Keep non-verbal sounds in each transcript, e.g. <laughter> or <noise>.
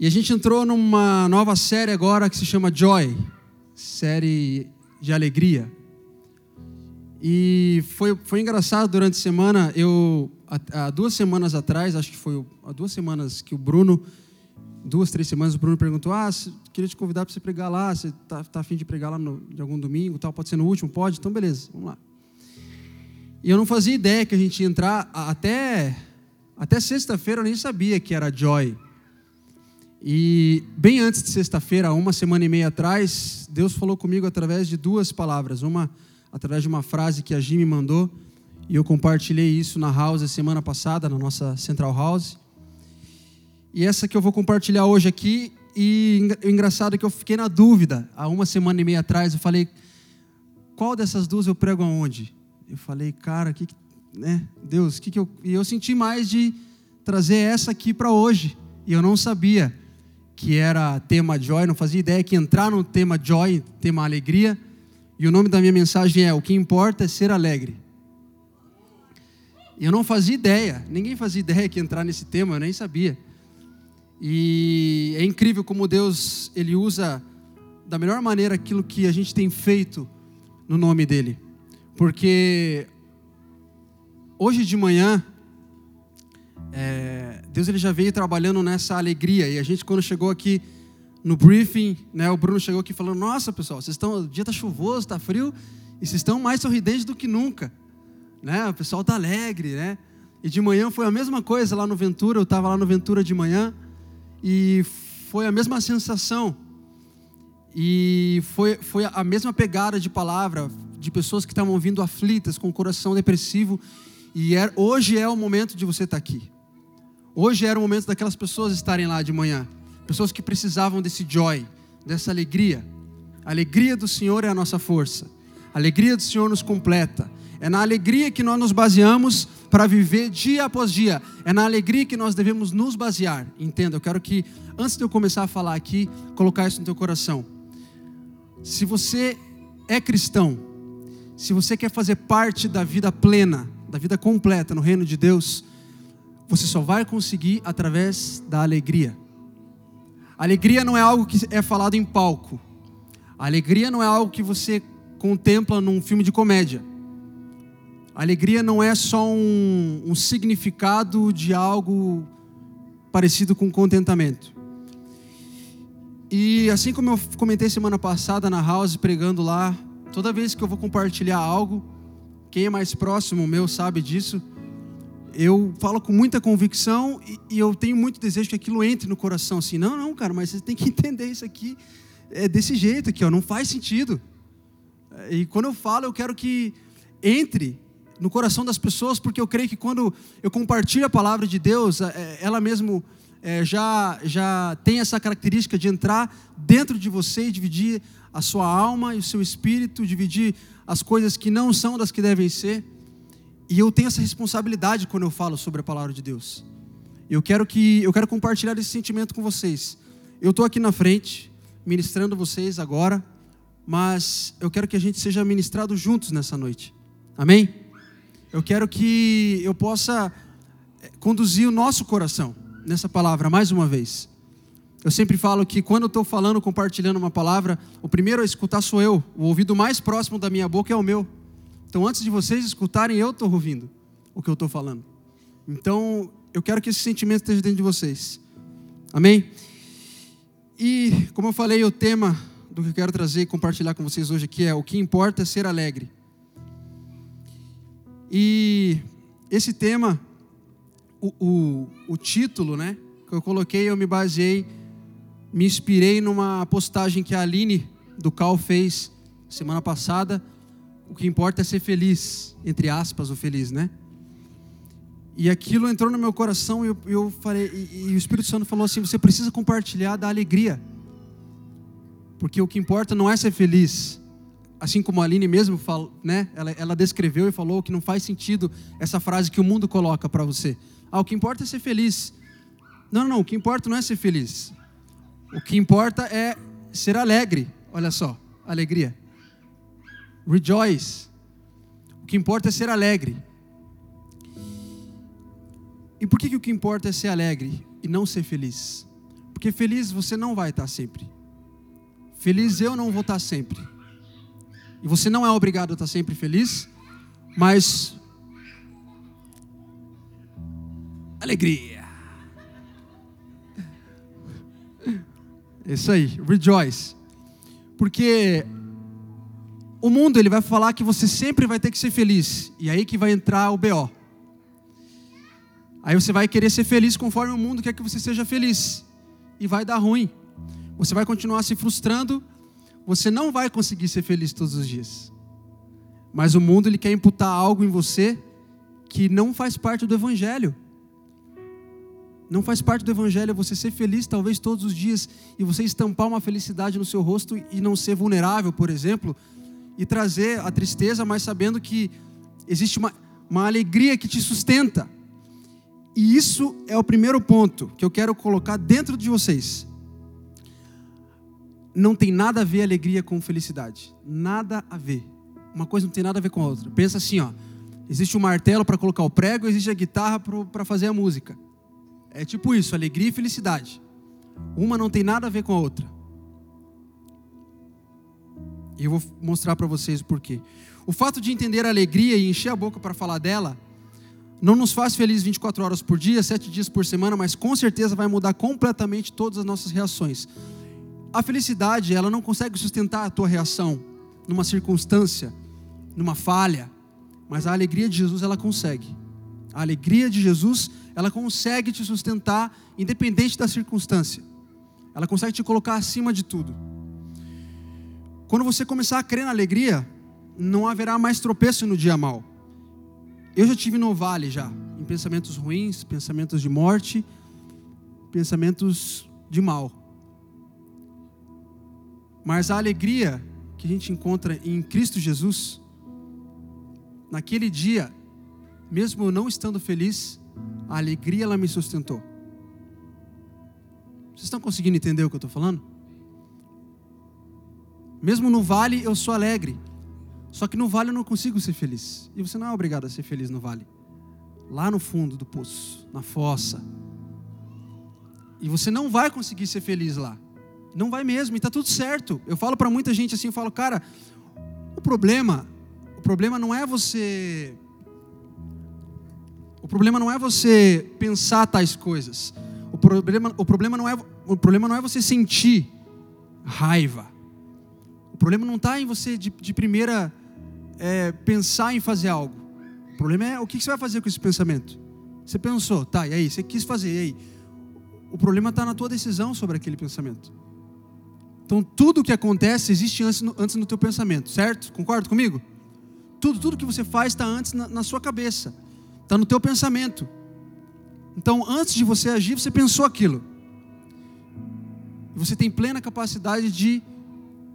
E a gente entrou numa nova série agora que se chama Joy série de alegria. E foi, foi engraçado durante a semana, eu, há, duas semanas atrás, acho que foi há duas semanas que o Bruno, duas, três semanas, o Bruno perguntou, ah, queria te convidar para você pregar lá, você está tá afim de pregar lá no, de algum domingo, tal, pode ser no último? Pode? Então beleza, vamos lá. E eu não fazia ideia que a gente ia entrar, até, até sexta-feira eu nem sabia que era Joy. E bem antes de sexta-feira, uma semana e meia atrás, Deus falou comigo através de duas palavras. Uma através de uma frase que a Jim me mandou, e eu compartilhei isso na house semana passada, na nossa Central House. E essa que eu vou compartilhar hoje aqui, e o engraçado é que eu fiquei na dúvida, há uma semana e meia atrás, eu falei, qual dessas duas eu prego aonde? Eu falei, cara, que, né, Deus, que que eu... E eu senti mais de trazer essa aqui para hoje, e eu não sabia que era tema Joy, não fazia ideia que entrar no tema Joy, tema alegria, e o nome da minha mensagem é: O que importa é ser alegre. Eu não fazia ideia, ninguém fazia ideia que entrar nesse tema, eu nem sabia. E é incrível como Deus ele usa da melhor maneira aquilo que a gente tem feito no nome dele. Porque hoje de manhã é, Deus ele já veio trabalhando nessa alegria e a gente quando chegou aqui no briefing, né, o Bruno chegou aqui falando: Nossa, pessoal, vocês estão, o dia está chuvoso, está frio, e vocês estão mais sorridentes do que nunca. Né? O pessoal está alegre, né? E de manhã foi a mesma coisa lá no Ventura, eu estava lá no Ventura de manhã, e foi a mesma sensação. E foi, foi a mesma pegada de palavra, de pessoas que estavam vindo aflitas, com o coração depressivo. E era, hoje é o momento de você estar tá aqui. Hoje era o momento daquelas pessoas estarem lá de manhã pessoas que precisavam desse joy, dessa alegria. A alegria do Senhor é a nossa força. A alegria do Senhor nos completa. É na alegria que nós nos baseamos para viver dia após dia. É na alegria que nós devemos nos basear. Entenda, eu quero que, antes de eu começar a falar aqui, colocar isso no teu coração. Se você é cristão, se você quer fazer parte da vida plena, da vida completa no reino de Deus, você só vai conseguir através da alegria. Alegria não é algo que é falado em palco. Alegria não é algo que você contempla num filme de comédia. Alegria não é só um, um significado de algo parecido com contentamento. E assim como eu comentei semana passada na house pregando lá, toda vez que eu vou compartilhar algo, quem é mais próximo meu sabe disso eu falo com muita convicção e, e, eu tenho muito desejo que aquilo entre no coração. Assim, não, não, cara, mas você tem que <laughs> entender isso aqui é desse jeito aqui, ó, não faz sentido. E quando eu falo, eu quero que entre no coração das pessoas, porque eu creio que quando eu compartilho a palavra de Deus, é, ela mesmo é, já, já tem essa característica de entrar dentro de você e dividir a sua alma e o seu espírito, dividir as coisas que não são das que devem ser. E eu tenho essa responsabilidade quando eu falo sobre a palavra de Deus. Eu quero que eu quero compartilhar esse sentimento com vocês. Eu estou aqui na frente ministrando vocês agora, mas eu quero que a gente seja ministrado juntos nessa noite. Amém? Eu quero que eu possa eh, conduzir o nosso coração nessa palavra mais uma vez. Eu sempre falo que quando eu estou falando, compartilhando uma palavra, o primeiro a escutar sou eu. O ouvido mais próximo da minha boca é o meu. Então, antes de vocês escutarem, eu estou ouvindo o que eu estou falando. Então, eu quero que esse sentimento esteja dentro de vocês. Amém? E, como eu falei, o tema do que eu quero trazer e compartilhar com vocês hoje aqui é: o que importa é ser alegre. E esse tema, o, o, o título, né, que eu coloquei, eu me baseei, me inspirei numa postagem que a Aline do Cal fez semana passada o que importa é ser feliz, entre aspas, o feliz, né? E aquilo entrou no meu coração e eu, eu falei, e, e, o Espírito Santo falou assim: você precisa compartilhar da alegria, porque o que importa não é ser feliz, assim como a Aline mesmo falou, né? Ela, ela descreveu e falou que não faz sentido essa frase que o mundo coloca para você. Ah, o que importa é ser feliz. Não, não, o que importa não é ser feliz. O que importa é ser alegre. Olha só, alegria. Rejoice. O que importa é ser alegre. E por que, que o que importa é ser alegre e não ser feliz? Porque feliz você não vai estar sempre. Feliz eu não vou estar sempre. E você não é obrigado a estar sempre feliz, mas alegria. Isso aí, rejoice. Porque o mundo ele vai falar que você sempre vai ter que ser feliz. E aí que vai entrar o BO. Aí você vai querer ser feliz conforme o mundo quer que você seja feliz. E vai dar ruim. Você vai continuar se frustrando. Você não vai conseguir ser feliz todos os dias. Mas o mundo ele quer imputar algo em você que não faz parte do evangelho. Não faz parte do evangelho você ser feliz talvez todos os dias e você estampar uma felicidade no seu rosto e não ser vulnerável, por exemplo, e trazer a tristeza, mas sabendo que existe uma, uma alegria que te sustenta. E isso é o primeiro ponto que eu quero colocar dentro de vocês. Não tem nada a ver alegria com felicidade. Nada a ver. Uma coisa não tem nada a ver com a outra. Pensa assim, ó. Existe o um martelo para colocar o prego, existe a guitarra para fazer a música. É tipo isso, alegria e felicidade. Uma não tem nada a ver com a outra. E eu vou mostrar para vocês o porquê. O fato de entender a alegria e encher a boca para falar dela não nos faz felizes 24 horas por dia, 7 dias por semana, mas com certeza vai mudar completamente todas as nossas reações. A felicidade, ela não consegue sustentar a tua reação numa circunstância, numa falha, mas a alegria de Jesus ela consegue. A alegria de Jesus, ela consegue te sustentar independente da circunstância. Ela consegue te colocar acima de tudo. Quando você começar a crer na alegria, não haverá mais tropeço no dia mal. Eu já tive no vale já, em pensamentos ruins, pensamentos de morte, pensamentos de mal. Mas a alegria que a gente encontra em Cristo Jesus, naquele dia, mesmo eu não estando feliz, a alegria ela me sustentou. Vocês estão conseguindo entender o que eu estou falando? Mesmo no vale eu sou alegre, só que no vale eu não consigo ser feliz. E você não é obrigado a ser feliz no vale. Lá no fundo do poço, na fossa. E você não vai conseguir ser feliz lá. Não vai mesmo, e está tudo certo. Eu falo para muita gente assim, eu falo, cara, o problema, o problema não é você o problema não é você pensar tais coisas. O problema, o problema, não, é, o problema não é você sentir raiva. Problema não está em você, de, de primeira, é, pensar em fazer algo. O problema é o que você vai fazer com esse pensamento. Você pensou, tá, e aí? Você quis fazer, e aí? O problema está na tua decisão sobre aquele pensamento. Então, tudo o que acontece existe antes no, antes no teu pensamento, certo? Concorda comigo? Tudo, tudo que você faz está antes na, na sua cabeça. Está no teu pensamento. Então, antes de você agir, você pensou aquilo. Você tem plena capacidade de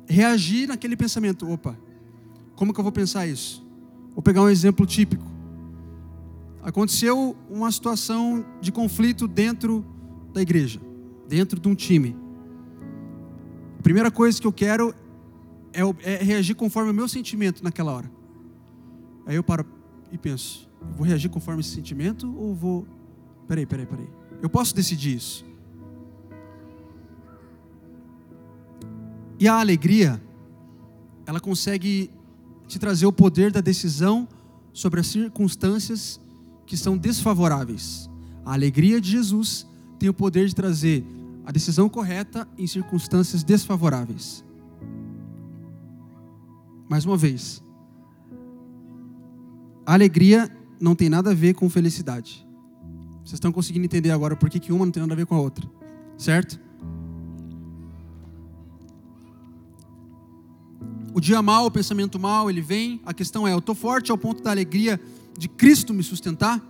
reagir naquele pensamento. Opa, como que eu vou pensar isso? Vou pegar um exemplo típico. Aconteceu uma situação de conflito dentro da igreja, dentro de um time. A primeira coisa que eu quero é, é reagir conforme o meu sentimento naquela hora. Aí eu paro e penso: vou reagir conforme esse sentimento ou vou. Peraí, peraí, peraí. Eu posso decidir isso. E a alegria, ela consegue te trazer o poder da decisão sobre as circunstâncias que são desfavoráveis. A alegria de Jesus tem o poder de trazer a decisão correta em circunstâncias desfavoráveis. Mais uma vez, a alegria não tem nada a ver com felicidade. Vocês estão conseguindo entender agora por que, uma não tem nada a ver com a outra, certo? O dia mal, o pensamento mal, ele vem. A questão é: eu estou forte ao ponto da alegria de Cristo me sustentar?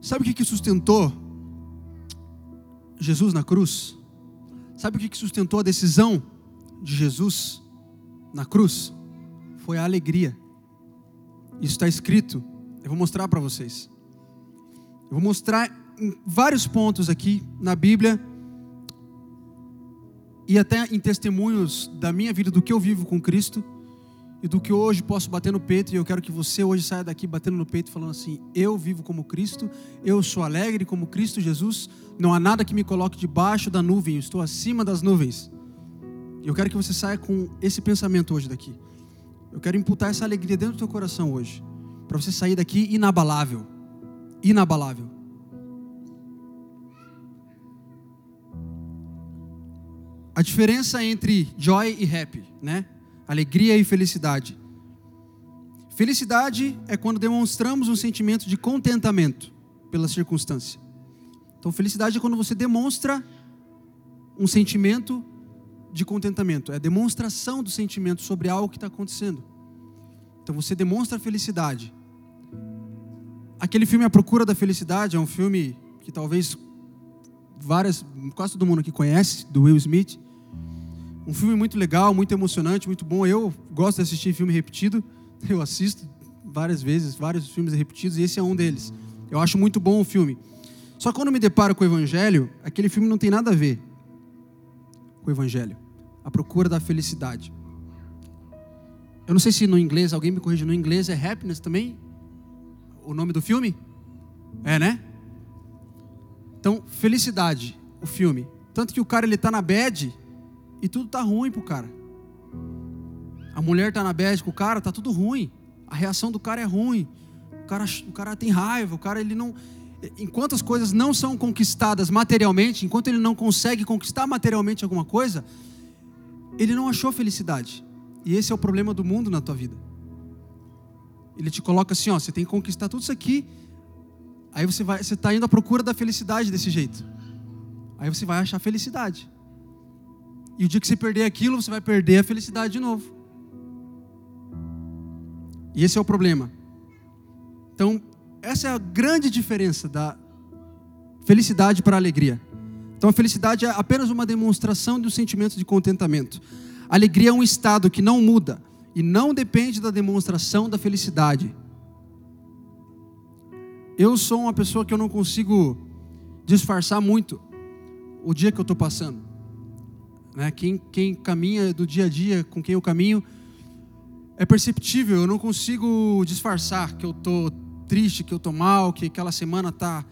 Sabe o que, sustentou Jesus na cruz? Sabe o que sustentou a decisão de Jesus na cruz? Foi a alegria. Isso está escrito. Eu vou mostrar para vocês. Eu vou mostrar em vários pontos aqui na Bíblia e até em testemunhos da minha vida, do que eu vivo com Cristo. e do que hoje posso bater no peito, e eu quero que você hoje saia daqui batendo no peito, falando assim: Eu vivo como Cristo, eu sou alegre como Cristo Jesus, não há nada que me coloque debaixo da nuvem, eu estou acima das nuvens. Eu quero que você saia com esse pensamento hoje daqui. Eu quero imputar essa alegria dentro do teu coração hoje, para você sair daqui inabalável. Inabalável. A diferença entre joy e happy, né? Alegria e felicidade. Felicidade é quando demonstramos um sentimento de contentamento pela circunstância. Então, felicidade é quando você demonstra um sentimento de contentamento, é a demonstração do sentimento sobre algo que está acontecendo. Então, você demonstra felicidade. Aquele filme A Procura da Felicidade é um filme que talvez várias, quase todo mundo aqui conhece, do Will Smith. Um filme muito legal, muito emocionante, muito bom. Eu gosto de assistir filme repetido. <laughs> Eu assisto várias vezes, vários filmes repetidos, e esse é um deles. Eu acho muito bom o filme. Só que quando me deparo com o Evangelho, aquele filme não tem nada a ver com o Evangelho. A procura da felicidade. Eu não sei se no inglês, alguém me corrige, no inglês é happiness também? O nome do filme? É, né? Então, felicidade, o filme. Tanto que o cara ele tá na bed e tudo tá ruim pro cara. A mulher tá na com o cara, tá tudo ruim. A reação do cara é ruim. O cara, o cara tem raiva, o cara ele não enquanto as coisas não são conquistadas materialmente, enquanto ele não consegue conquistar materialmente alguma coisa, ele não achou felicidade. E esse é o problema do mundo na tua vida. Ele te coloca assim, ó, você tem que conquistar tudo isso aqui. Aí você vai, você está indo à procura da felicidade desse jeito. Aí você vai achar felicidade. E o dia que você perder aquilo, você vai perder a felicidade de novo. E esse é o problema. Então, essa é a grande diferença da felicidade para a alegria. Então, a felicidade é apenas uma demonstração do sentimento de contentamento. A alegria é um estado que não muda e não depende da demonstração da felicidade. Eu sou uma pessoa que eu não consigo disfarçar muito o dia que eu estou passando. Né? Quem, quem caminha do dia a dia com quem eu caminho é perceptível, eu não consigo disfarçar que eu estou triste, que eu estou mal, que aquela semana está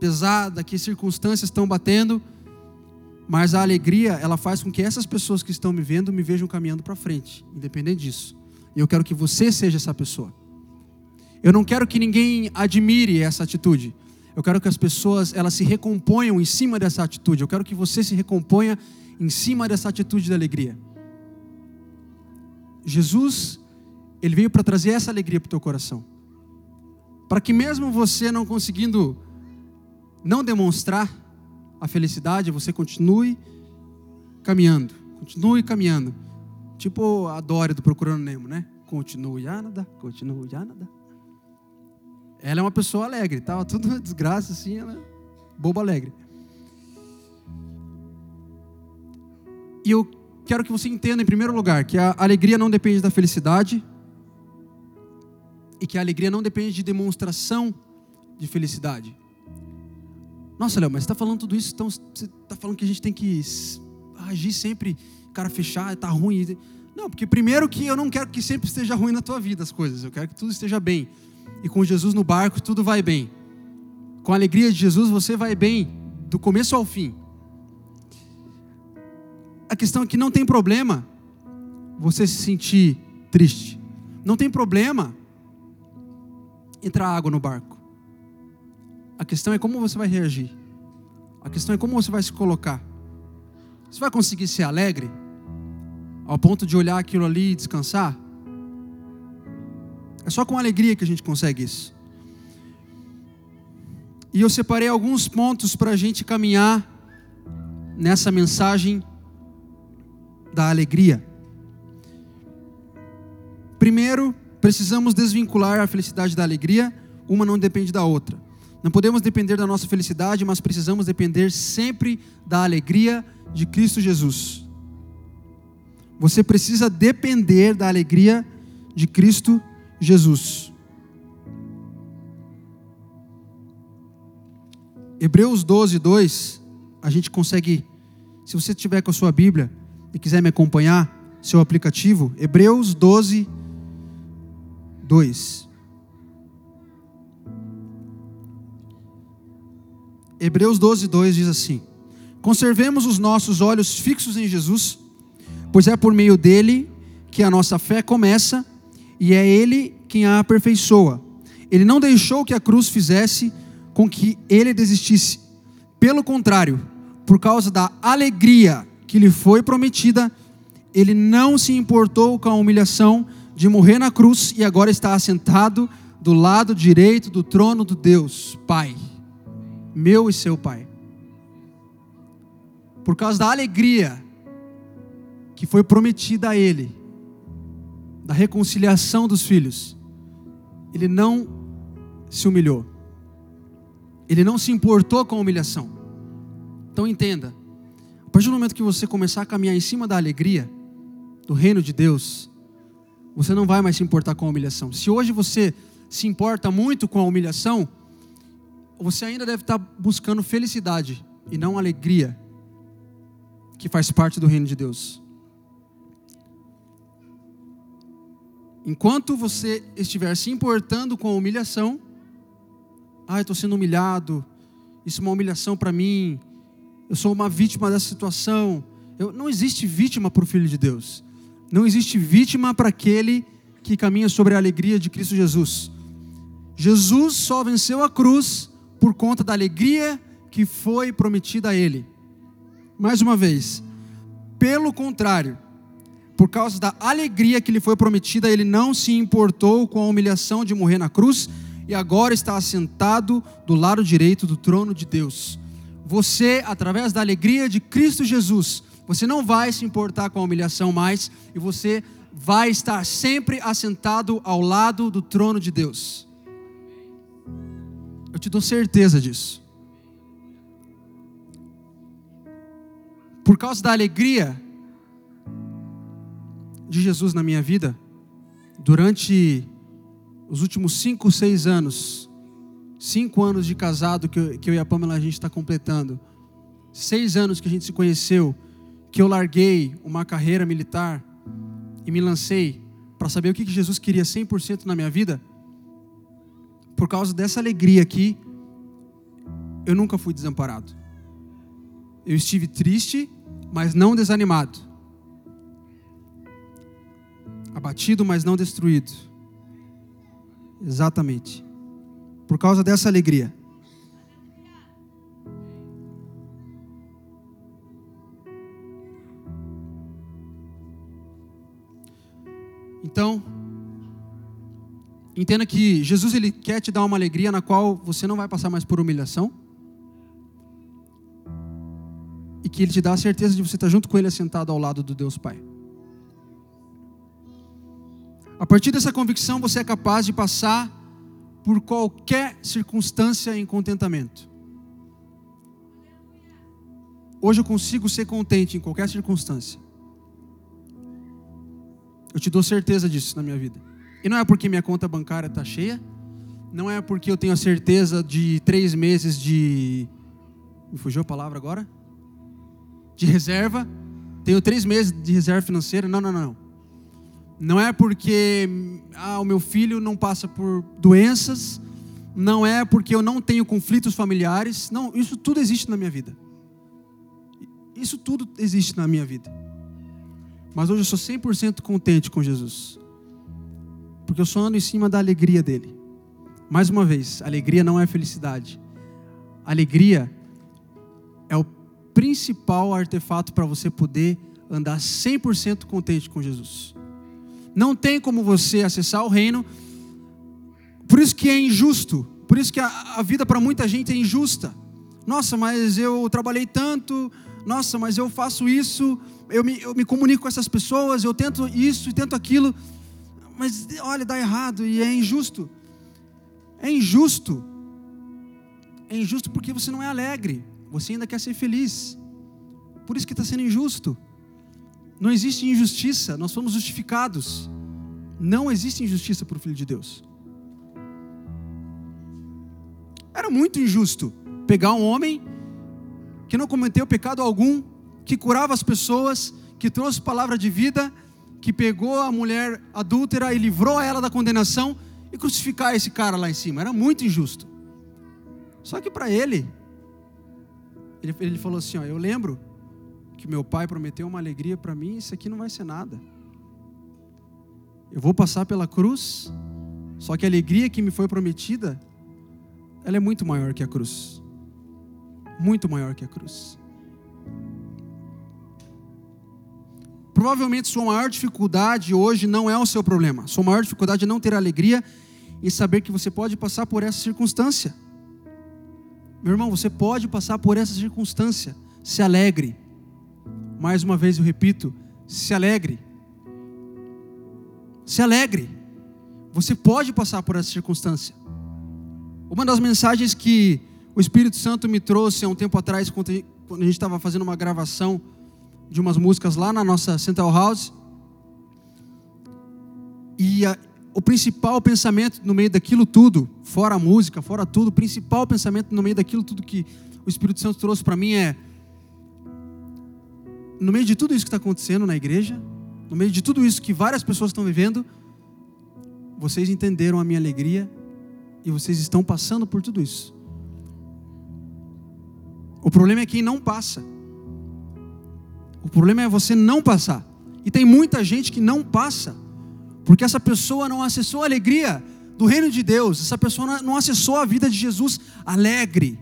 pesada, que circunstâncias estão batendo, mas a alegria, ela faz com que essas pessoas que estão me vendo me vejam caminhando para frente, independente disso. E eu quero que você seja essa pessoa. Eu não quero que ninguém admire essa atitude. Eu quero que as pessoas elas se recomponham em cima dessa atitude. Eu quero que você se recomponha em cima dessa atitude de alegria. Jesus, ele veio para trazer essa alegria para o teu coração. Para que mesmo você não conseguindo não demonstrar a felicidade, você continue caminhando, continue caminhando. Tipo a Dória do Procurando Nemo, né? Continue a nada, continue a nada. Ela é uma pessoa alegre, estava <laughs> tudo desgraça assim, ela é boba alegre. E eu quero que você entenda, em primeiro lugar, que a alegria não depende da felicidade e que a alegria não depende de demonstração de felicidade. Nossa, Léo, mas você está falando tudo isso, então você está falando que a gente tem que agir sempre, cara fechar, está ruim. Não, porque primeiro que eu não quero que sempre esteja ruim na tua vida as coisas, eu quero que tudo esteja bem. E com Jesus no barco, tudo vai bem. Com a alegria de Jesus, você vai bem, do começo ao fim. A questão é que não tem problema você se sentir triste. Não tem problema entrar água no barco. A questão é como você vai reagir. A questão é como você vai se colocar. Você vai conseguir ser alegre ao ponto de olhar aquilo ali e descansar? É só com alegria que a gente consegue isso. E eu separei alguns pontos para a gente caminhar nessa mensagem da alegria. Primeiro, precisamos desvincular a felicidade da alegria, uma não depende da outra. Não podemos depender da nossa felicidade, mas precisamos depender sempre da alegria de Cristo Jesus. Você precisa depender da alegria de Cristo Jesus. Hebreus 12, 2, a gente consegue, se você tiver com a sua Bíblia e quiser me acompanhar, seu aplicativo, Hebreus 12, 2. Hebreus 12, 2 diz assim: Conservemos os nossos olhos fixos em Jesus, pois é por meio dele que a nossa fé começa e é ele quem a aperfeiçoa. Ele não deixou que a cruz fizesse com que ele desistisse. Pelo contrário, por causa da alegria que lhe foi prometida, ele não se importou com a humilhação de morrer na cruz e agora está assentado do lado direito do trono do Deus, Pai, meu e seu Pai. Por causa da alegria que foi prometida a ele, da reconciliação dos filhos, ele não se humilhou. Ele não se importou com a humilhação. Então entenda, a partir do momento que você começar a caminhar em cima da alegria do reino de Deus, você não vai mais se importar com a humilhação. Se hoje você se importa muito com a humilhação, você ainda deve estar buscando felicidade e não alegria, que faz parte do reino de Deus. Enquanto você estiver se importando com a humilhação, ah, eu estou sendo humilhado, isso é uma humilhação para mim, eu sou uma vítima dessa situação. Eu, não existe vítima para o Filho de Deus. Não existe vítima para aquele que caminha sobre a alegria de Cristo Jesus. Jesus só venceu a cruz por conta da alegria que foi prometida a ele. Mais uma vez, pelo contrário, por causa da alegria que lhe foi prometida, ele não se importou com a humilhação de morrer na cruz e agora está assentado do lado direito do trono de Deus você, através da alegria de Cristo Jesus, você não vai se importar com a humilhação mais e você vai estar sempre assentado ao lado do trono de Deus. Eu te dou certeza disso. Por causa da alegria de Jesus na minha vida, durante os últimos cinco, seis anos, cinco anos de casado que eu, que eu e a Pamela a gente está completando, seis anos que a gente se conheceu, que eu larguei uma carreira militar e me lancei para saber o que Jesus queria 100% na minha vida, por causa dessa alegria aqui, eu nunca fui desamparado. Eu estive triste, mas não desanimado. Abatido, mas não destruído. Exatamente por causa dessa alegria. Então, entenda que Jesus ele quer te dar uma alegria na qual você não vai passar mais por humilhação. E que ele te dá a certeza de você estar junto com ele assentado ao lado do Deus Pai. A partir dessa convicção, você é capaz de passar por qualquer circunstância em contentamento. Hoje eu consigo ser contente em qualquer circunstância. Eu te dou certeza disso na minha vida. E não é porque minha conta bancária está cheia, não é porque eu tenho a certeza de três meses de. Me fugiu a palavra agora? De reserva. Tenho três meses de reserva financeira. Não, não, não. Não é porque ah, o meu filho não passa por doenças, não é porque eu não tenho conflitos familiares. Não, isso tudo existe na minha vida. Isso tudo existe na minha vida. Mas hoje eu sou 100% contente com Jesus. Porque eu só ando em cima da alegria dele. Mais uma vez, alegria não é felicidade. Alegria é o principal artefato para você poder andar 100% contente com Jesus. Não tem como você acessar o reino. Por isso que é injusto. Por isso que a, a vida para muita gente é injusta. Nossa, mas eu trabalhei tanto. Nossa, mas eu faço isso. Eu me, eu me comunico com essas pessoas. Eu tento isso e tento aquilo. Mas olha, dá errado e é injusto. É injusto. É injusto porque você não é alegre. Você ainda quer ser feliz. Por isso que está sendo injusto. Não existe injustiça, nós fomos justificados. Não existe injustiça para o Filho de Deus. Era muito injusto pegar um homem que não cometeu pecado algum, que curava as pessoas, que trouxe palavra de vida, que pegou a mulher adúltera e livrou ela da condenação e crucificar esse cara lá em cima. Era muito injusto. Só que para ele, ele, ele falou assim: ó, Eu lembro que meu pai prometeu uma alegria para mim, isso aqui não vai ser nada. Eu vou passar pela cruz, só que a alegria que me foi prometida, ela é muito maior que a cruz. Muito maior que a cruz. Provavelmente sua maior dificuldade hoje não é o seu problema. Sua maior dificuldade é não ter alegria em saber que você pode passar por essa circunstância. Meu irmão, você pode passar por essa circunstância. Se alegre. Mais uma vez eu repito: se alegre. Se alegre. Você pode passar por essa circunstância. Uma das mensagens que o Espírito Santo me trouxe há um tempo atrás, quando a gente estava fazendo uma gravação de umas músicas lá na nossa Central House. E a, o principal pensamento no meio daquilo tudo, fora a música, fora tudo, o principal pensamento no meio daquilo tudo que o Espírito Santo trouxe para mim é: no meio de tudo isso que está acontecendo na igreja, no meio de tudo isso que várias pessoas estão vivendo, vocês entenderam a minha alegria e vocês estão passando por tudo isso. O problema é quem não passa. O problema é você não passar. E tem muita gente que não passa porque essa pessoa não acessou a alegria do reino de Deus, essa pessoa não acessou a vida de Jesus alegre.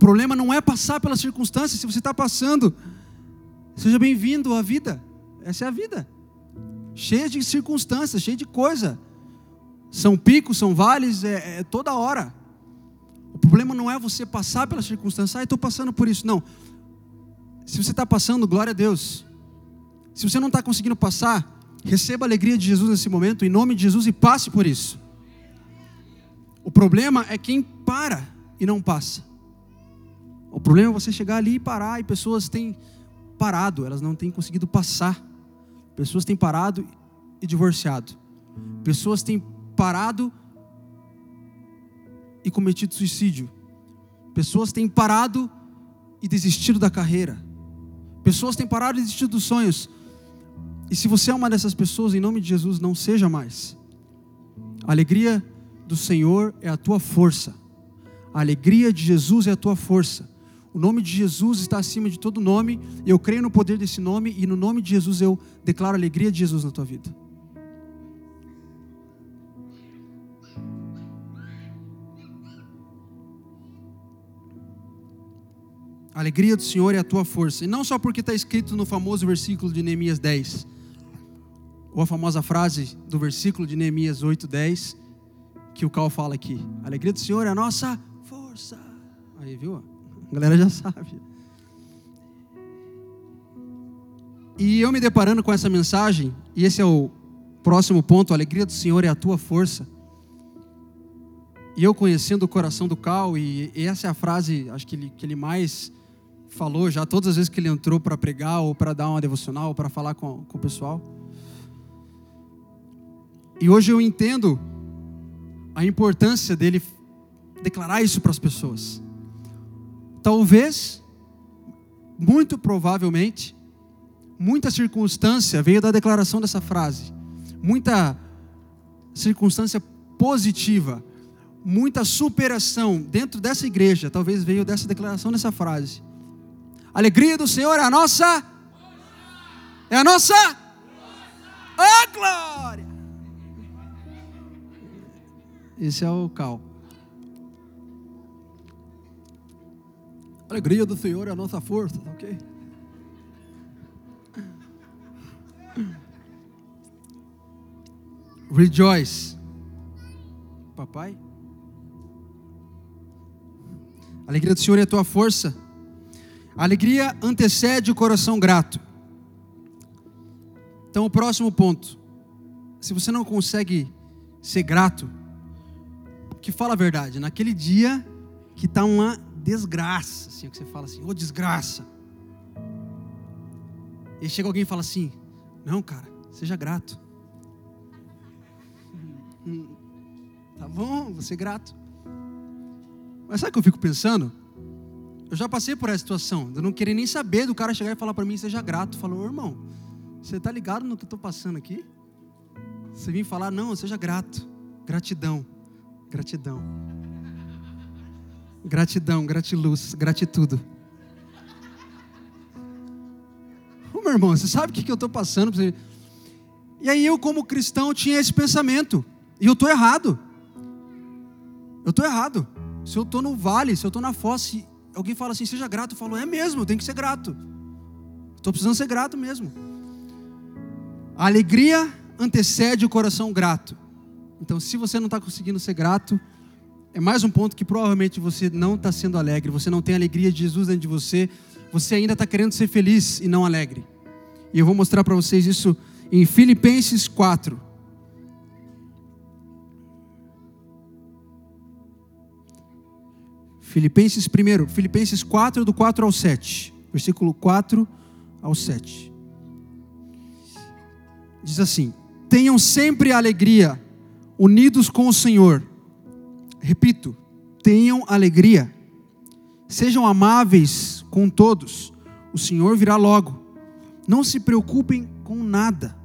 O problema não é passar pelas circunstâncias, se você está passando, seja bem-vindo à vida, essa é a vida, cheia de circunstâncias, cheia de coisa, são picos, são vales, é, é toda hora. O problema não é você passar pelas circunstâncias, ah, estou passando por isso, não. Se você está passando, glória a Deus. Se você não está conseguindo passar, Receba a alegria de Jesus nesse momento, em nome de Jesus, e passe por isso. O problema é quem para e não passa. O problema é você chegar ali e parar, e pessoas têm parado, elas não têm conseguido passar. Pessoas têm parado e divorciado. Pessoas têm parado e cometido suicídio. Pessoas têm parado e desistido da carreira. Pessoas têm parado e desistido dos sonhos. E se você é uma dessas pessoas, em nome de Jesus, não seja mais. A alegria do Senhor é a tua força. A alegria de Jesus é a tua força. O nome de Jesus está acima de todo nome. Eu creio no poder desse nome e no nome de Jesus eu declaro a alegria de Jesus na tua vida. A alegria do Senhor é a tua força. E não só porque está escrito no famoso versículo de Neemias 10 ou a famosa frase do versículo de Neemias 8:10 que o Cal fala aqui: A alegria do Senhor é a nossa força. Aí, viu? A galera já sabe. E eu me deparando com essa mensagem, e esse é o próximo ponto: a alegria do Senhor é a tua força. E eu conhecendo o coração do Cal, e essa é a frase, acho que ele, que ele mais falou já todas as vezes que ele entrou para pregar, ou para dar uma devocional, ou para falar com, com o pessoal. E hoje eu entendo a importância dele declarar isso para as pessoas. Talvez, muito provavelmente, muita circunstância veio da declaração dessa frase. Muita circunstância positiva, muita superação dentro dessa igreja, talvez veio dessa declaração dessa frase. A alegria do Senhor é a nossa é a nossa oh, glória. Esse é o cal. Alegria do Senhor é a nossa força, tá ok? Rejoice. Papai. A alegria do Senhor é a tua força. A alegria antecede o coração grato. Então, o próximo ponto. Se você não consegue ser grato, que fala a verdade, naquele dia que está uma desgraça, assim, que você fala assim, ô oh, desgraça. E chega alguém e fala assim, não, cara, seja grato. <laughs> tá bom, ser grato. Mas sabe o que eu fico pensando? Eu já passei por essa situação, eu não queria nem saber do cara chegar e falar para mim, seja grato. Falou, irmão, Você está ligado no que eu estou passando aqui? Você vem falar, não, seja grato. Gratidão. Gratidão. Gratidão, gratiluz, gratitude. Ô, meu irmão, você sabe o que eu estou passando? E aí eu, como cristão, tinha esse pensamento. E eu estou errado. Eu estou errado. Se eu estou no vale, se eu estou na fosse, alguém fala assim, seja grato, eu falo, é mesmo, tem que ser grato. Estou precisando ser grato mesmo. A alegria antecede o coração grato. Então, se você não está conseguindo ser grato, é mais um ponto que provavelmente você não está sendo alegre, você não tem a alegria de Jesus dentro de você, você ainda está querendo ser feliz e não alegre. E eu vou mostrar para vocês isso em Filipenses 4. Filipenses primeiro, Filipenses 4 do 4 ao 7, versículo 4 ao 7. Diz assim: Tenham sempre alegria, unidos com o Senhor. Repito, tenham alegria. Sejam amáveis com todos. O Senhor virá logo. Não se preocupem com nada,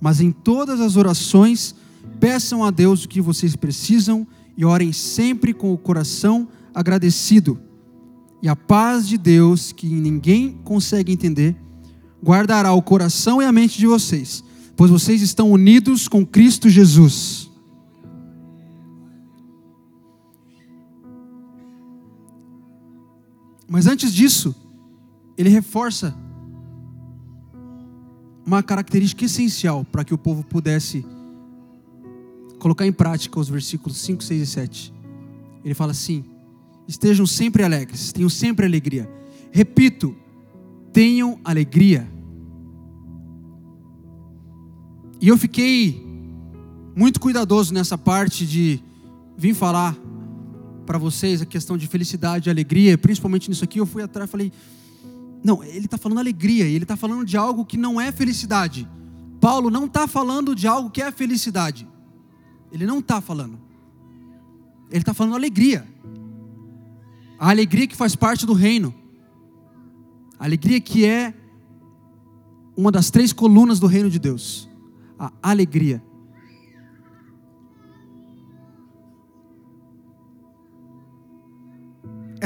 mas em todas as orações peçam a Deus o que vocês precisam e orem sempre com o coração agradecido. E a paz de Deus, que ninguém consegue entender, guardará o coração e a mente de vocês, pois vocês estão unidos com Cristo Jesus. Mas antes disso, ele reforça uma característica essencial para que o povo pudesse colocar em prática os versículos 5, 6 e 7. Ele fala assim: estejam sempre alegres, tenham sempre alegria. Repito, tenham alegria. E eu fiquei muito cuidadoso nessa parte de vir falar para vocês a questão de felicidade e alegria, principalmente nisso aqui. Eu fui atrás e falei: não, ele está falando alegria, ele está falando de algo que não é felicidade. Paulo não está falando de algo que é felicidade. Ele não está falando. Ele está falando alegria. A alegria que faz parte do reino. A alegria que é uma das três colunas do reino de Deus. A alegria.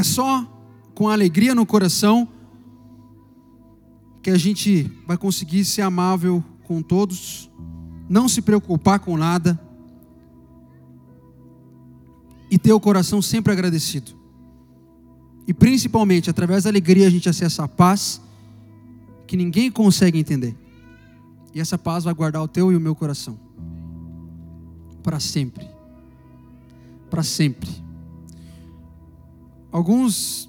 É só com alegria no coração que a gente vai conseguir ser amável com todos, não se preocupar com nada e ter o coração sempre agradecido. E principalmente, através da alegria, a gente acessa a paz que ninguém consegue entender. E essa paz vai guardar o teu e o meu coração. Para sempre. Para sempre. Alguns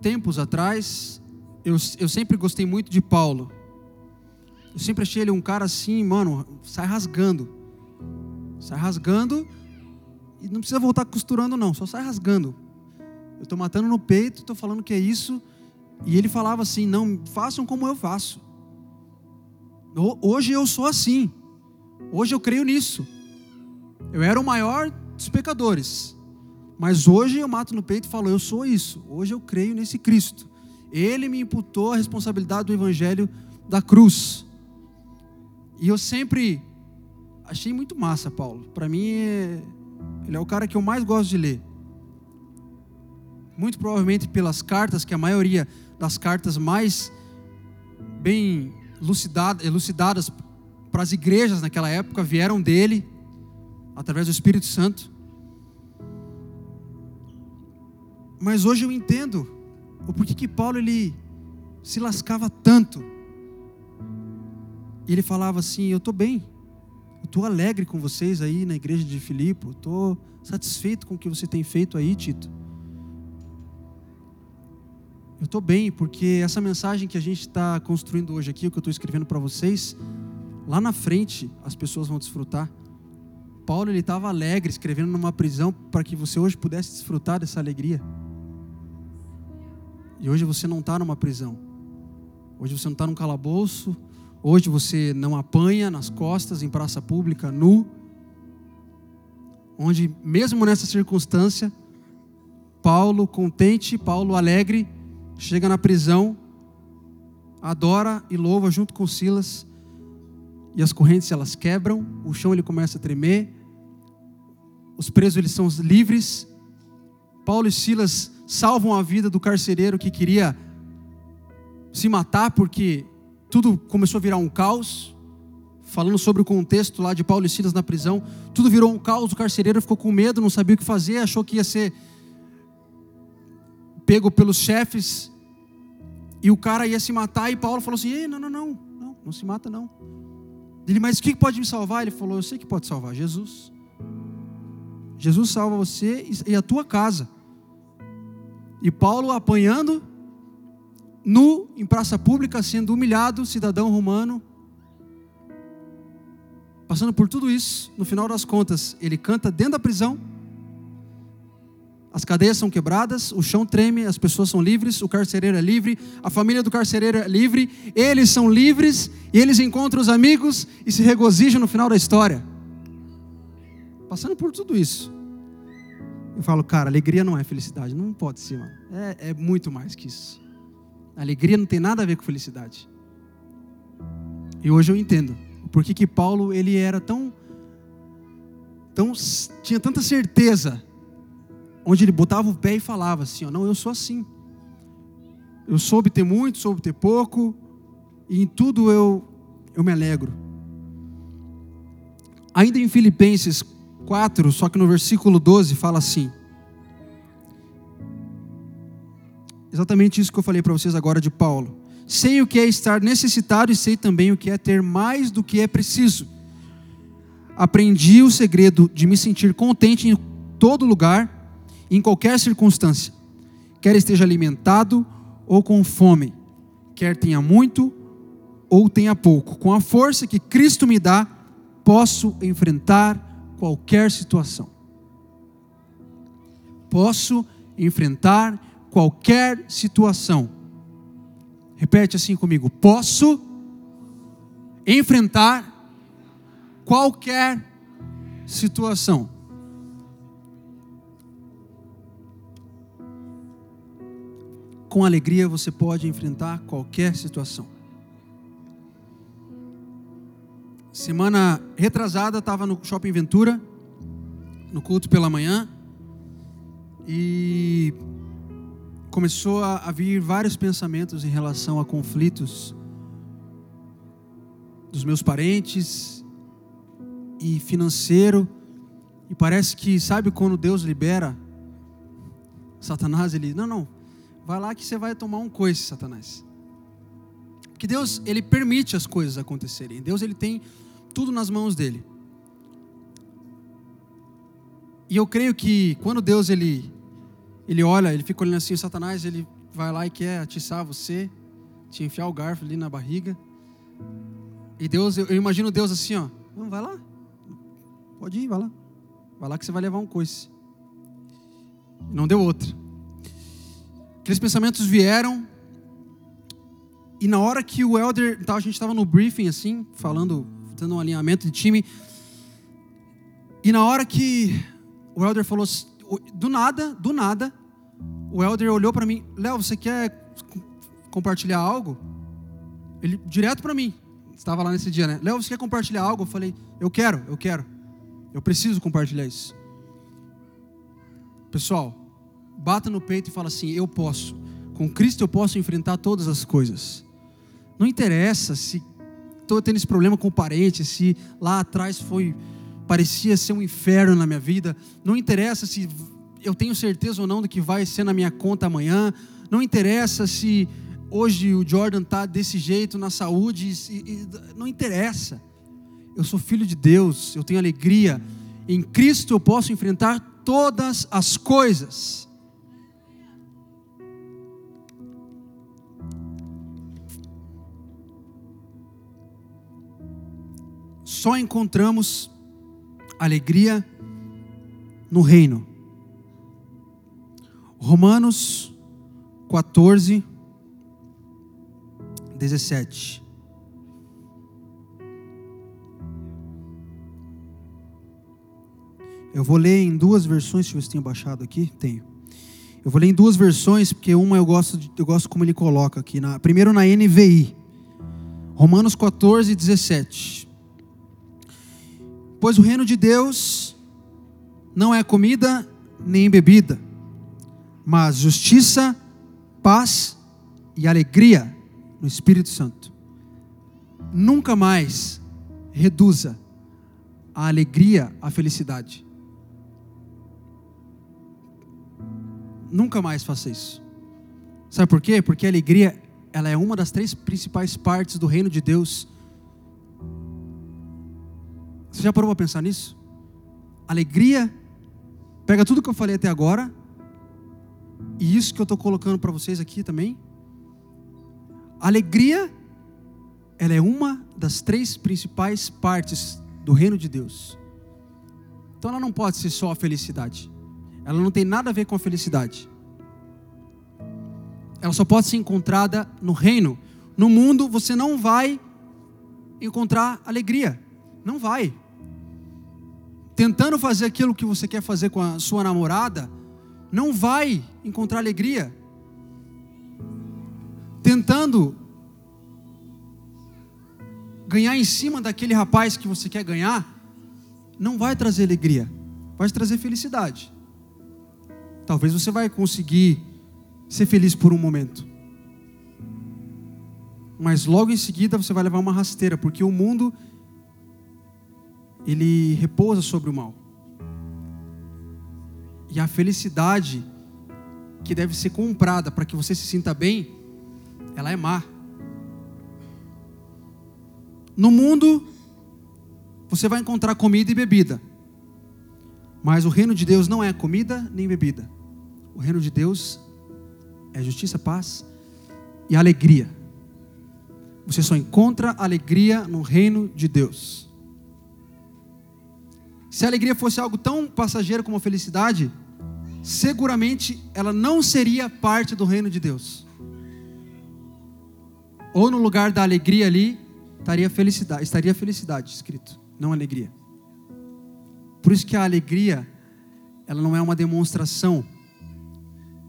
tempos atrás, eu, eu sempre gostei muito de Paulo. Eu sempre achei ele um cara assim, mano, sai rasgando. Sai rasgando e não precisa voltar costurando, não, só sai rasgando. Eu estou matando no peito, estou falando que é isso. E ele falava assim: não, façam como eu faço. Hoje eu sou assim. Hoje eu creio nisso. Eu era o maior dos pecadores. Mas hoje eu mato no peito e falo: eu sou isso. Hoje eu creio nesse Cristo. Ele me imputou a responsabilidade do evangelho da cruz. E eu sempre achei muito massa, Paulo. Para mim, é... ele é o cara que eu mais gosto de ler muito provavelmente pelas cartas, que a maioria das cartas mais bem elucidadas para as igrejas naquela época vieram dele, através do Espírito Santo. Mas hoje eu entendo o porquê que Paulo ele se lascava tanto. E ele falava assim: Eu estou bem, eu estou alegre com vocês aí na igreja de Filipe, estou satisfeito com o que você tem feito aí, Tito. Eu estou bem, porque essa mensagem que a gente está construindo hoje aqui, o que eu estou escrevendo para vocês, lá na frente as pessoas vão desfrutar. Paulo ele estava alegre, escrevendo numa prisão para que você hoje pudesse desfrutar dessa alegria. E hoje você não está numa prisão. Hoje você não está num calabouço. Hoje você não apanha nas costas em praça pública, nu. Onde, mesmo nessa circunstância, Paulo contente, Paulo alegre, chega na prisão, adora e louva junto com Silas. E as correntes elas quebram, o chão ele começa a tremer. Os presos eles são livres. Paulo e Silas salvam a vida do carcereiro que queria se matar porque tudo começou a virar um caos. Falando sobre o contexto lá de Paulo e Silas na prisão, tudo virou um caos. O carcereiro ficou com medo, não sabia o que fazer, achou que ia ser pego pelos chefes e o cara ia se matar. E Paulo falou assim: não, não, não, não, não se mata não. Ele, mas o que pode me salvar? Ele falou: Eu sei que pode salvar, Jesus. Jesus salva você e a tua casa. E Paulo apanhando, nu, em praça pública, sendo humilhado, cidadão romano, passando por tudo isso, no final das contas, ele canta dentro da prisão, as cadeias são quebradas, o chão treme, as pessoas são livres, o carcereiro é livre, a família do carcereiro é livre, eles são livres e eles encontram os amigos e se regozijam no final da história. Passando por tudo isso. Eu falo, cara, alegria não é felicidade. Não pode ser, mano. É, é muito mais que isso. alegria não tem nada a ver com felicidade. E hoje eu entendo por que, que Paulo ele era tão, tão tinha tanta certeza, onde ele botava o pé e falava assim, ó, não, eu sou assim. Eu soube ter muito, soube ter pouco, e em tudo eu eu me alegro. Ainda em Filipenses 4, só que no versículo 12 fala assim: Exatamente isso que eu falei para vocês agora de Paulo. Sei o que é estar necessitado e sei também o que é ter mais do que é preciso. Aprendi o segredo de me sentir contente em todo lugar, em qualquer circunstância, quer esteja alimentado ou com fome, quer tenha muito ou tenha pouco. Com a força que Cristo me dá, posso enfrentar qualquer situação. Posso enfrentar qualquer situação. Repete assim comigo: posso enfrentar qualquer situação. Com alegria você pode enfrentar qualquer situação. Semana retrasada estava no Shopping Ventura, no culto pela manhã, e começou a, a vir vários pensamentos em relação a conflitos dos meus parentes e financeiro. E parece que, sabe quando Deus libera Satanás, ele, não, não, vai lá que você vai tomar um coice, Satanás. Porque Deus, ele permite as coisas acontecerem. Deus, ele tem tudo nas mãos dele. E eu creio que quando Deus ele ele olha, ele fica olhando assim, Satanás, ele vai lá e quer atiçar você, te enfiar o garfo ali na barriga. E Deus, eu, imagino Deus assim, ó, não vai lá. Pode ir, vai lá. Vai lá que você vai levar um coice. Não deu outra. Aqueles pensamentos vieram, e na hora que o elder, a gente estava no briefing assim, falando tendo um alinhamento de time. E na hora que o Elder falou, do nada, do nada, o Elder olhou para mim, Léo, você quer compartilhar algo? Ele, direto para mim, estava lá nesse dia, né? Léo, você quer compartilhar algo? Eu falei, eu quero, eu quero. Eu preciso compartilhar isso. Pessoal, bata no peito e fala assim: eu posso. Com Cristo eu posso enfrentar todas as coisas. Não interessa se estou tendo esse problema com o parente, se lá atrás foi parecia ser um inferno na minha vida, não interessa se eu tenho certeza ou não do que vai ser na minha conta amanhã, não interessa se hoje o Jordan está desse jeito na saúde, e, não interessa. Eu sou filho de Deus, eu tenho alegria. Em Cristo eu posso enfrentar todas as coisas. Só encontramos alegria no reino. Romanos 14, 17. Eu vou ler em duas versões, deixa eu ver se tenho baixado aqui. Tenho. Eu vou ler em duas versões, porque uma eu gosto, eu gosto como ele coloca aqui. Na, primeiro na NVI. Romanos 14, 17. Pois o reino de Deus não é comida nem bebida, mas justiça, paz e alegria no Espírito Santo. Nunca mais reduza a alegria à felicidade. Nunca mais faça isso. Sabe por quê? Porque a alegria ela é uma das três principais partes do reino de Deus. Você já parou para pensar nisso? Alegria pega tudo que eu falei até agora e isso que eu estou colocando para vocês aqui também. Alegria, ela é uma das três principais partes do reino de Deus. Então ela não pode ser só a felicidade. Ela não tem nada a ver com a felicidade. Ela só pode ser encontrada no reino. No mundo você não vai encontrar alegria. Não vai. Tentando fazer aquilo que você quer fazer com a sua namorada, não vai encontrar alegria. Tentando ganhar em cima daquele rapaz que você quer ganhar, não vai trazer alegria, vai trazer felicidade. Talvez você vai conseguir ser feliz por um momento. Mas logo em seguida você vai levar uma rasteira, porque o mundo ele repousa sobre o mal. E a felicidade que deve ser comprada para que você se sinta bem, ela é má. No mundo, você vai encontrar comida e bebida. Mas o reino de Deus não é comida nem bebida. O reino de Deus é justiça, paz e alegria. Você só encontra alegria no reino de Deus. Se a alegria fosse algo tão passageiro como a felicidade, seguramente ela não seria parte do reino de Deus. Ou no lugar da alegria ali, estaria felicidade, estaria felicidade escrito, não alegria. Por isso que a alegria, ela não é uma demonstração.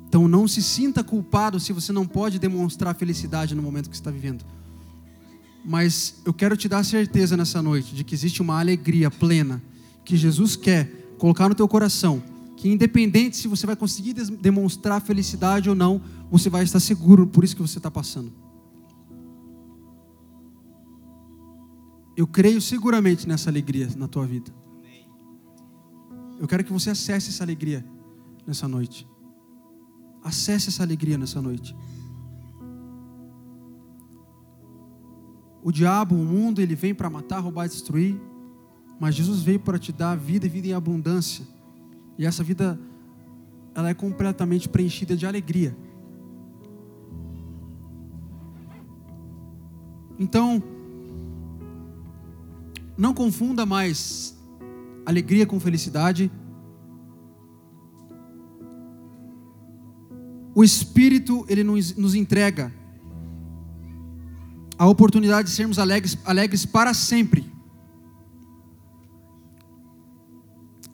Então não se sinta culpado se você não pode demonstrar felicidade no momento que está vivendo. Mas eu quero te dar certeza nessa noite de que existe uma alegria plena que Jesus quer colocar no teu coração que independente se você vai conseguir demonstrar felicidade ou não, você vai estar seguro por isso que você está passando. Eu creio seguramente nessa alegria na tua vida. Eu quero que você acesse essa alegria nessa noite. Acesse essa alegria nessa noite. O diabo, o mundo, ele vem para matar, roubar destruir. Mas Jesus veio para te dar vida e vida em abundância. E essa vida ela é completamente preenchida de alegria. Então, não confunda mais alegria com felicidade. O Espírito, ele nos, entrega a oportunidade de sermos alegres, alegres para sempre.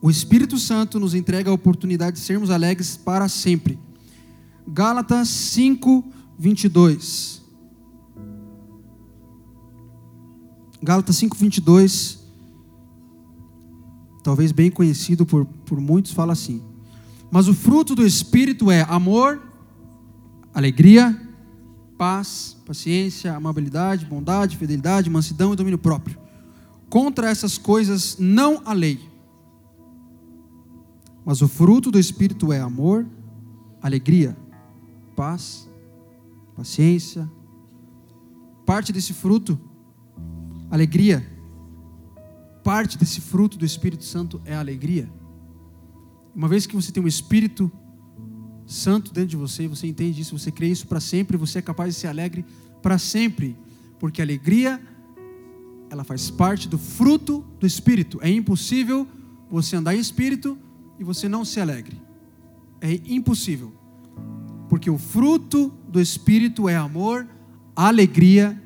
O Espírito Santo nos entrega a oportunidade de sermos alegres para sempre. Gálatas 5, 22. Gálatas 5, 22. Talvez bem conhecido por, por muitos, fala assim: Mas o fruto do Espírito é amor, alegria, paz, paciência, amabilidade, bondade, fidelidade, mansidão e domínio próprio. Contra essas coisas não há lei. Mas o fruto do Espírito é amor, alegria, paz, paciência. Parte desse fruto, alegria, parte desse fruto do Espírito Santo é alegria. Uma vez que você tem um Espírito Santo dentro de você, você entende isso, você crê isso para sempre, você é capaz de ser alegre para sempre, porque alegria ela faz parte do fruto do Espírito. É impossível você andar em Espírito e você não se alegre. É impossível. Porque o fruto do Espírito é amor, alegria,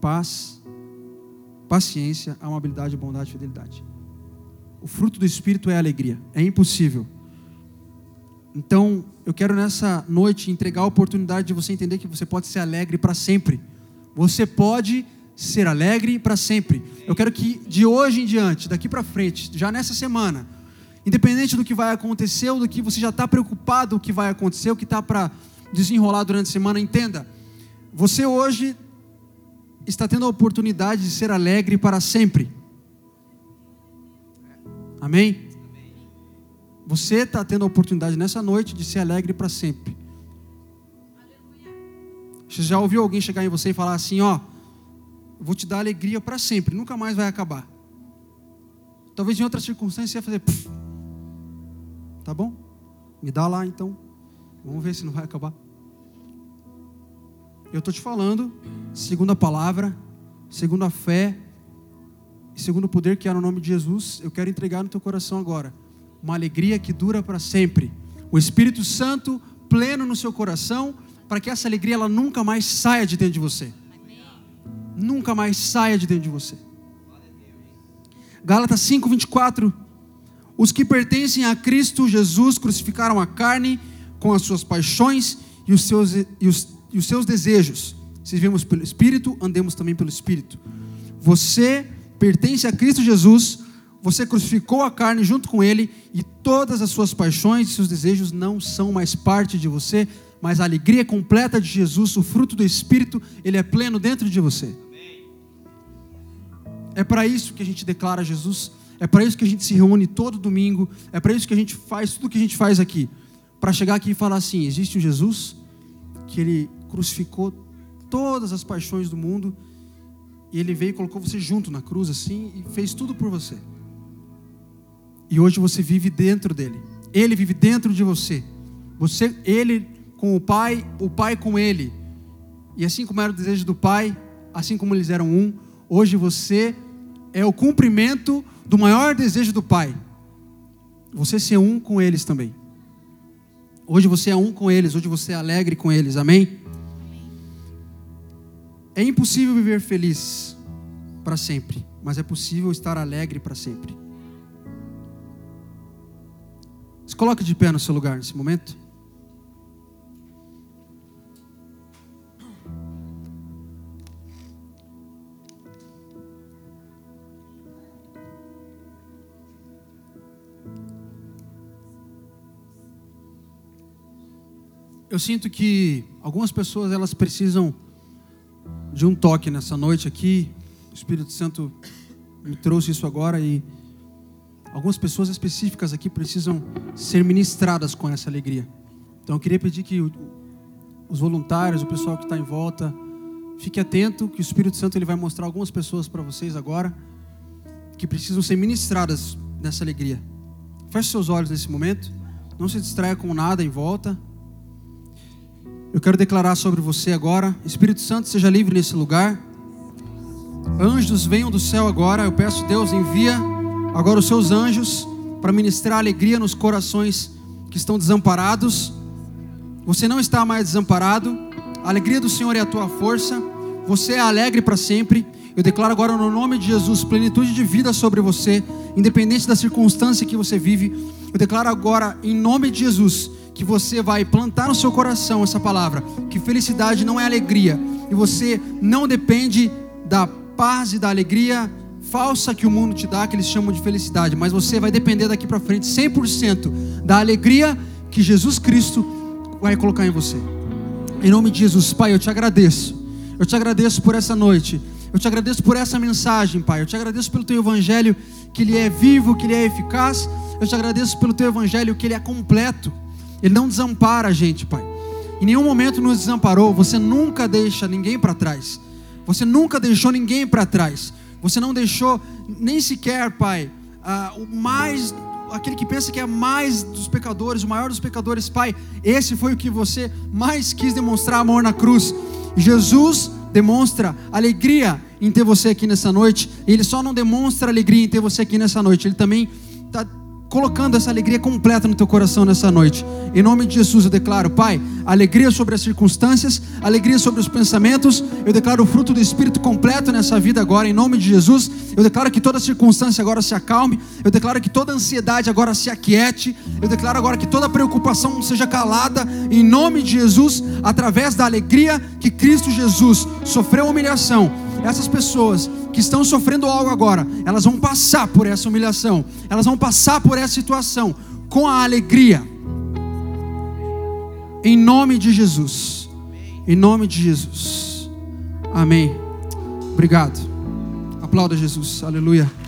paz, paciência, amabilidade, bondade fidelidade. O fruto do Espírito é alegria. É impossível. Então, eu quero nessa noite entregar a oportunidade de você entender que você pode ser alegre para sempre. Você pode ser alegre para sempre. Eu quero que de hoje em diante, daqui para frente, já nessa semana, independente do que vai acontecer ou do que você já está preocupado o que vai acontecer, o que está para desenrolar durante a semana, entenda. Você hoje está tendo a oportunidade de ser alegre para sempre. Amém? Você está tendo a oportunidade nessa noite de ser alegre para sempre. Você já ouviu alguém chegar em você e falar assim: Ó, vou te dar alegria para sempre, nunca mais vai acabar. Talvez em outra circunstância você ia fazer, tá bom? Me dá lá então, vamos ver se não vai acabar. Eu estou te falando, segundo a palavra, segundo a fé, segundo o poder que há no nome de Jesus, eu quero entregar no teu coração agora uma alegria que dura para sempre. O Espírito Santo pleno no seu coração, para que essa alegria ela nunca mais saia de dentro de você. Nunca mais saia de dentro de você. Gálatas 5:24 Os que pertencem a Cristo Jesus crucificaram a carne com as suas paixões e os seus, e os, e os seus desejos. Se vivemos pelo Espírito, andemos também pelo Espírito. Você pertence a Cristo Jesus, você crucificou a carne junto com ele e todas as suas paixões e seus desejos não são mais parte de você, mas a alegria completa de Jesus, o fruto do Espírito, ele é pleno dentro de você. É para isso que a gente declara Jesus, é para isso que a gente se reúne todo domingo, é para isso que a gente faz tudo que a gente faz aqui, para chegar aqui e falar assim: existe um Jesus que ele crucificou todas as paixões do mundo e ele veio e colocou você junto na cruz assim e fez tudo por você. E hoje você vive dentro dele. Ele vive dentro de você. Você, ele com o Pai, o Pai com ele. E assim como era o desejo do Pai, assim como eles eram um, hoje você é o cumprimento do maior desejo do Pai. Você ser um com eles também. Hoje você é um com eles, hoje você é alegre com eles, amém? É impossível viver feliz para sempre, mas é possível estar alegre para sempre. Se coloque de pé no seu lugar nesse momento. Eu sinto que algumas pessoas elas precisam de um toque nessa noite aqui. O Espírito Santo me trouxe isso agora e Algumas pessoas específicas aqui precisam ser ministradas com essa alegria. Então eu queria pedir que os voluntários, o pessoal que está em volta, fique atento que o Espírito Santo ele vai mostrar algumas pessoas para vocês agora que precisam ser ministradas nessa alegria. Feche seus olhos nesse momento. Não se distraia com nada em volta. Eu quero declarar sobre você agora. Espírito Santo, seja livre nesse lugar. Anjos venham do céu agora. Eu peço, Deus, envia agora os seus anjos para ministrar alegria nos corações que estão desamparados. Você não está mais desamparado. A alegria do Senhor é a tua força. Você é alegre para sempre. Eu declaro agora no nome de Jesus plenitude de vida sobre você, independente da circunstância que você vive. Eu declaro agora em nome de Jesus que você vai plantar no seu coração essa palavra, que felicidade não é alegria e você não depende da paz e da alegria falsa que o mundo te dá, que eles chamam de felicidade, mas você vai depender daqui para frente 100% da alegria que Jesus Cristo vai colocar em você. Em nome de Jesus, Pai, eu te agradeço. Eu te agradeço por essa noite. Eu te agradeço por essa mensagem, Pai. Eu te agradeço pelo teu evangelho, que ele é vivo, que ele é eficaz. Eu te agradeço pelo teu evangelho, que ele é completo. Ele não desampara a gente, Pai. Em nenhum momento nos desamparou. Você nunca deixa ninguém para trás. Você nunca deixou ninguém para trás. Você não deixou nem sequer, Pai, o mais, aquele que pensa que é mais dos pecadores, o maior dos pecadores, Pai. Esse foi o que você mais quis demonstrar amor na cruz. Jesus demonstra alegria em ter você aqui nessa noite. Ele só não demonstra alegria em ter você aqui nessa noite. Ele também está colocando essa alegria completa no teu coração nessa noite. Em nome de Jesus eu declaro, Pai, alegria sobre as circunstâncias, alegria sobre os pensamentos. Eu declaro o fruto do Espírito completo nessa vida agora, em nome de Jesus. Eu declaro que toda circunstância agora se acalme. Eu declaro que toda ansiedade agora se aquiete. Eu declaro agora que toda preocupação seja calada, em nome de Jesus, através da alegria que Cristo Jesus sofreu humilhação essas pessoas que estão sofrendo algo agora, elas vão passar por essa humilhação, elas vão passar por essa situação com a alegria. Em nome de Jesus. Em nome de Jesus. Amém. Obrigado. Aplauda Jesus. Aleluia.